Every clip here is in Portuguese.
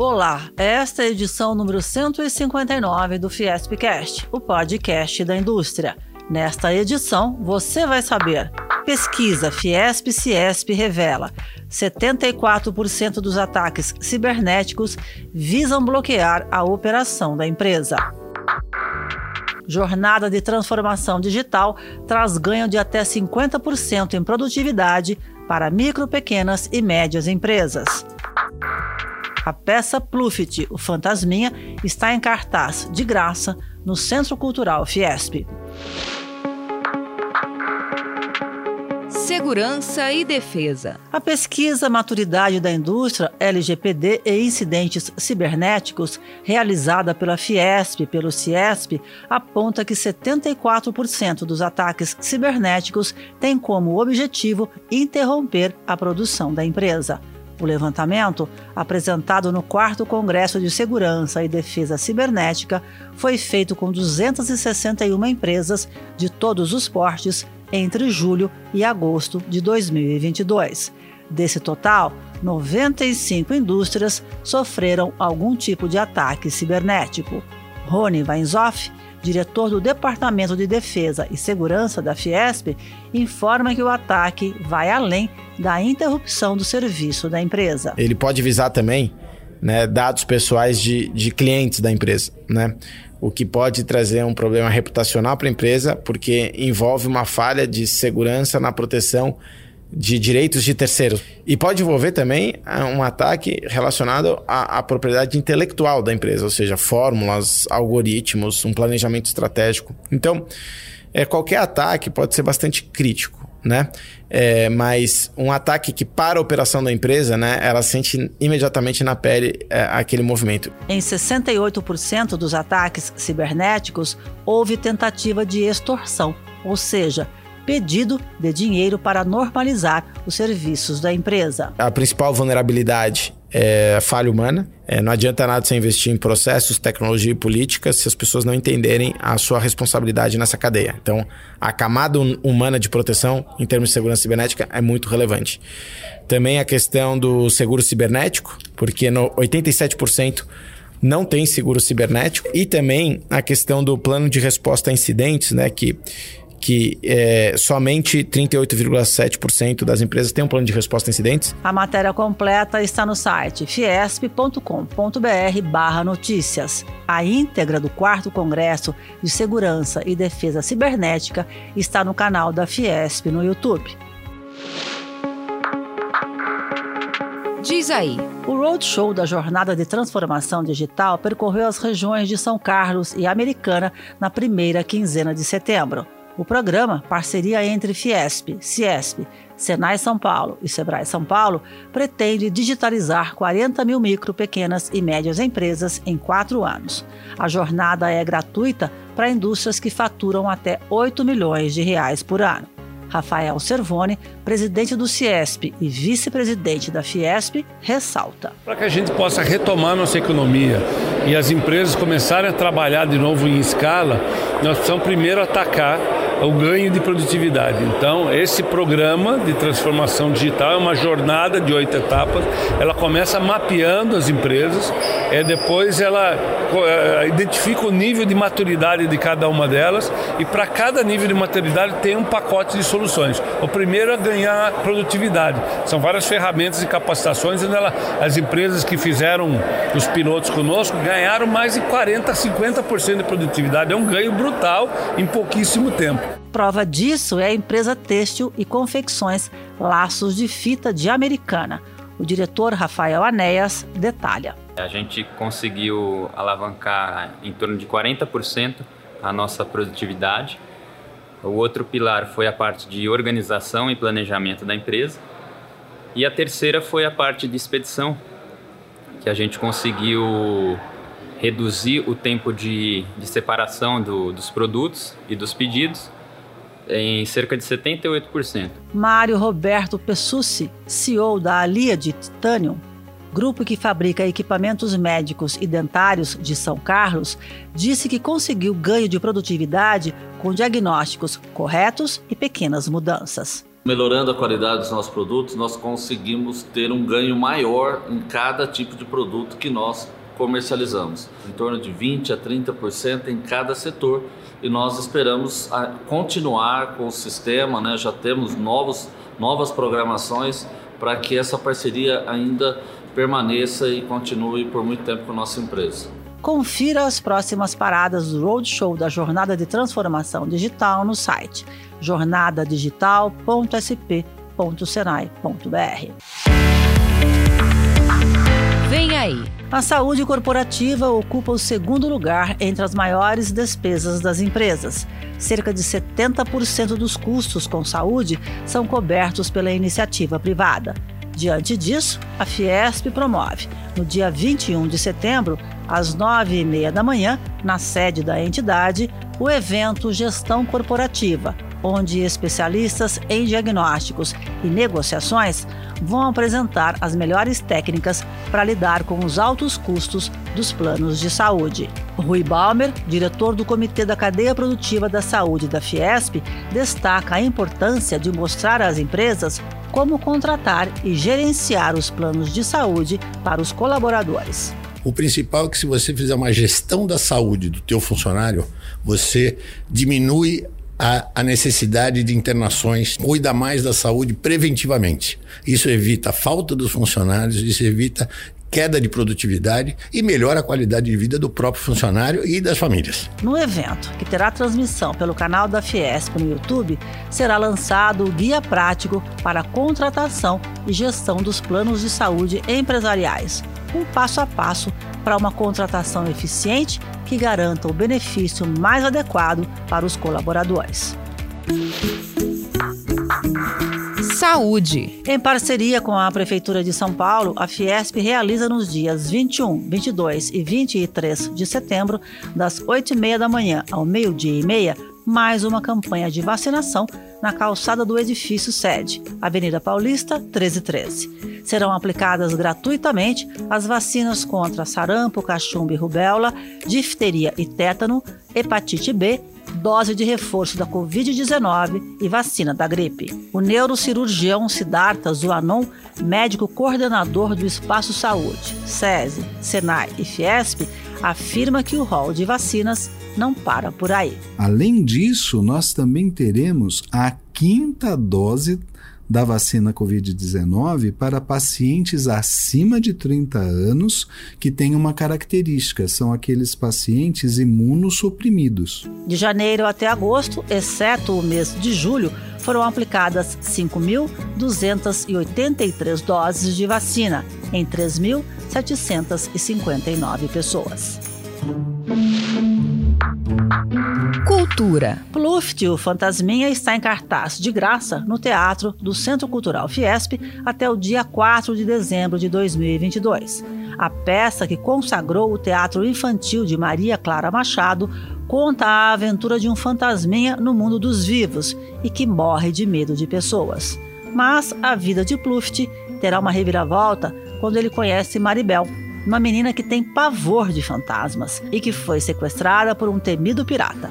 Olá, esta é a edição número 159 do Fiespcast, o podcast da indústria. Nesta edição, você vai saber. Pesquisa Fiesp-Ciesp revela 74% dos ataques cibernéticos visam bloquear a operação da empresa. Jornada de transformação digital traz ganho de até 50% em produtividade para micro, pequenas e médias empresas. A peça Pluffit, o Fantasminha, está em cartaz, de graça, no Centro Cultural Fiesp. Segurança e defesa. A pesquisa Maturidade da Indústria LGPD e Incidentes Cibernéticos, realizada pela Fiesp e pelo Ciesp, aponta que 74% dos ataques cibernéticos têm como objetivo interromper a produção da empresa. O levantamento, apresentado no 4 Congresso de Segurança e Defesa Cibernética, foi feito com 261 empresas de todos os portes entre julho e agosto de 2022. Desse total, 95 indústrias sofreram algum tipo de ataque cibernético. Rony Weinzoff, diretor do Departamento de Defesa e Segurança da Fiesp, informa que o ataque vai além da interrupção do serviço da empresa. Ele pode visar também né, dados pessoais de, de clientes da empresa, né? o que pode trazer um problema reputacional para a empresa, porque envolve uma falha de segurança na proteção de direitos de terceiros. E pode envolver também ah, um ataque relacionado à, à, propriedade intelectual da empresa, ou seja, fórmulas, algoritmos, um planejamento estratégico. Então, é, qualquer ataque pode ser bastante crítico né? É, mas um ataque que para a operação da empresa, né, ela sente imediatamente na pele é, aquele movimento. Em 68% dos ataques cibernéticos, houve tentativa de extorsão, ou seja, pedido de dinheiro para normalizar os serviços da empresa. A principal vulnerabilidade é falha humana. É, não adianta nada você investir em processos, tecnologia e política se as pessoas não entenderem a sua responsabilidade nessa cadeia. Então, a camada humana de proteção em termos de segurança cibernética é muito relevante. Também a questão do seguro cibernético, porque no 87% não tem seguro cibernético e também a questão do plano de resposta a incidentes, né, que que é, somente 38,7% das empresas têm um plano de resposta a incidentes. A matéria completa está no site fiesp.com.br barra notícias. A íntegra do 4 Congresso de Segurança e Defesa Cibernética está no canal da Fiesp no YouTube. Diz aí. O roadshow da Jornada de Transformação Digital percorreu as regiões de São Carlos e Americana na primeira quinzena de setembro. O programa, parceria entre Fiesp, Ciesp, Senai São Paulo e Sebrae São Paulo, pretende digitalizar 40 mil micro, pequenas e médias empresas em quatro anos. A jornada é gratuita para indústrias que faturam até 8 milhões de reais por ano. Rafael Servone, presidente do Ciesp e vice-presidente da Fiesp, ressalta. Para que a gente possa retomar nossa economia e as empresas começarem a trabalhar de novo em escala, nós precisamos primeiro atacar o ganho de produtividade. Então, esse programa de transformação digital é uma jornada de oito etapas. Ela começa mapeando as empresas, é, depois ela é, identifica o nível de maturidade de cada uma delas e para cada nível de maturidade tem um pacote de soluções. O primeiro é ganhar produtividade. São várias ferramentas e capacitações onde ela, as empresas que fizeram os pilotos conosco ganharam mais de 40, 50% de produtividade. É um ganho brutal em pouquíssimo tempo. Prova disso é a empresa têxtil e confecções Laços de Fita de Americana. O diretor Rafael Anéas detalha. A gente conseguiu alavancar em torno de 40% a nossa produtividade. O outro pilar foi a parte de organização e planejamento da empresa. E a terceira foi a parte de expedição, que a gente conseguiu reduzir o tempo de, de separação do, dos produtos e dos pedidos em cerca de 78%. Mário Roberto Pessucci, CEO da Alia de Titanium, grupo que fabrica equipamentos médicos e dentários de São Carlos, disse que conseguiu ganho de produtividade com diagnósticos corretos e pequenas mudanças. Melhorando a qualidade dos nossos produtos, nós conseguimos ter um ganho maior em cada tipo de produto que nós comercializamos, em torno de 20 a 30% em cada setor. E nós esperamos continuar com o sistema, né? já temos novos, novas programações para que essa parceria ainda permaneça e continue por muito tempo com a nossa empresa. Confira as próximas paradas do Roadshow da Jornada de Transformação Digital no site jornadadigital.sp.senai.br. Vem aí! A saúde corporativa ocupa o segundo lugar entre as maiores despesas das empresas. Cerca de 70% dos custos com saúde são cobertos pela iniciativa privada. Diante disso, a Fiesp promove, no dia 21 de setembro, às 9h30 da manhã, na sede da entidade, o evento Gestão Corporativa, onde especialistas em diagnósticos e negociações vão apresentar as melhores técnicas para lidar com os altos custos dos planos de saúde. Rui Balmer, diretor do Comitê da Cadeia Produtiva da Saúde da Fiesp, destaca a importância de mostrar às empresas como contratar e gerenciar os planos de saúde para os colaboradores. O principal é que se você fizer uma gestão da saúde do teu funcionário, você diminui a, a, necessidade de internações, cuida mais da saúde preventivamente. Isso evita a falta dos funcionários, isso evita queda de produtividade e melhora a qualidade de vida do próprio funcionário e das famílias. No evento, que terá transmissão pelo canal da Fiesp no YouTube, será lançado o Guia Prático para a Contratação e Gestão dos Planos de Saúde Empresariais, um passo a passo para uma contratação eficiente que garanta o benefício mais adequado para os colaboradores. Saúde. Em parceria com a Prefeitura de São Paulo, a Fiesp realiza nos dias 21, 22 e 23 de setembro, das 8h30 da manhã ao meio-dia e meia, mais uma campanha de vacinação na calçada do edifício sede, Avenida Paulista, 1313. Serão aplicadas gratuitamente as vacinas contra sarampo, cachumba e rubéola, difteria e tétano, hepatite B, dose de reforço da Covid-19 e vacina da gripe. O neurocirurgião Siddhartha Zuanon, médico coordenador do Espaço Saúde, SESI, SENAI e Fiesp, afirma que o rol de vacinas não para por aí. Além disso, nós também teremos a quinta dose da vacina Covid-19 para pacientes acima de 30 anos que têm uma característica, são aqueles pacientes imunossuprimidos. De janeiro até agosto, exceto o mês de julho, foram aplicadas 5.283 doses de vacina em 3.759 pessoas. Cultura. Pluft, o Fantasminha, está em cartaz de graça no Teatro do Centro Cultural Fiesp até o dia 4 de dezembro de 2022. A peça que consagrou o teatro infantil de Maria Clara Machado conta a aventura de um fantasminha no mundo dos vivos e que morre de medo de pessoas. Mas a vida de Pluft terá uma reviravolta quando ele conhece Maribel, uma menina que tem pavor de fantasmas e que foi sequestrada por um temido pirata.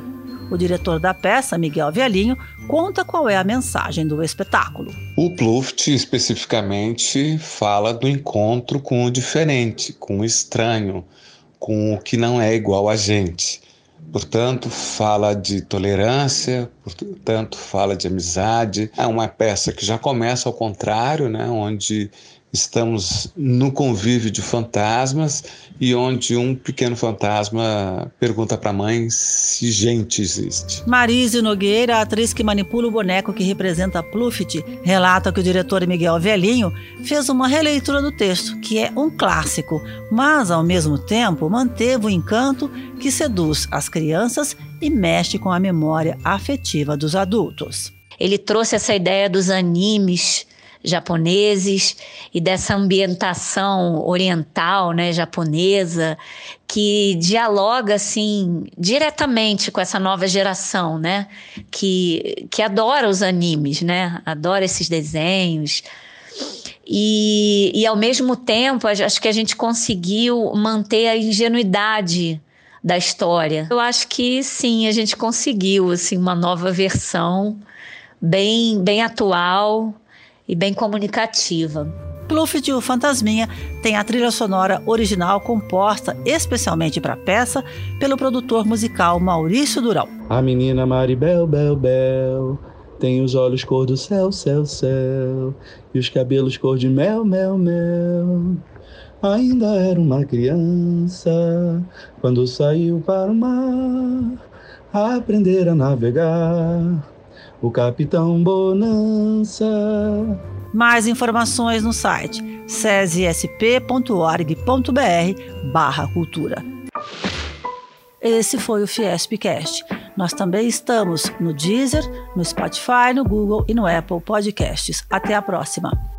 O diretor da peça, Miguel Vialinho, conta qual é a mensagem do espetáculo. O Pluft, especificamente, fala do encontro com o diferente, com o estranho, com o que não é igual a gente. Portanto, fala de tolerância, portanto, fala de amizade. É uma peça que já começa ao contrário, né, onde estamos no convívio de fantasmas e onde um pequeno fantasma pergunta para a mãe se gente existe. Marise Nogueira, a atriz que manipula o boneco que representa Pluft, relata que o diretor Miguel Velhinho fez uma releitura do texto, que é um clássico, mas ao mesmo tempo manteve o encanto que seduz as crianças e mexe com a memória afetiva dos adultos. Ele trouxe essa ideia dos animes japoneses e dessa ambientação oriental, né, japonesa, que dialoga assim diretamente com essa nova geração, né, que que adora os animes, né, adora esses desenhos. E, e ao mesmo tempo, acho que a gente conseguiu manter a ingenuidade da história. Eu acho que sim, a gente conseguiu assim uma nova versão bem, bem atual e bem comunicativa. Pluft, o Fantasminha, tem a trilha sonora original composta especialmente para a peça pelo produtor musical Maurício Durão. A menina Maribel, Bel, Bel, tem os olhos cor do céu, céu, céu, e os cabelos cor de mel, mel, mel. Ainda era uma criança quando saiu para o mar a aprender a navegar. O capitão Bonança. Mais informações no site cesesp.org.br barra cultura. Esse foi o Fiespcast. Nós também estamos no Deezer, no Spotify, no Google e no Apple Podcasts. Até a próxima!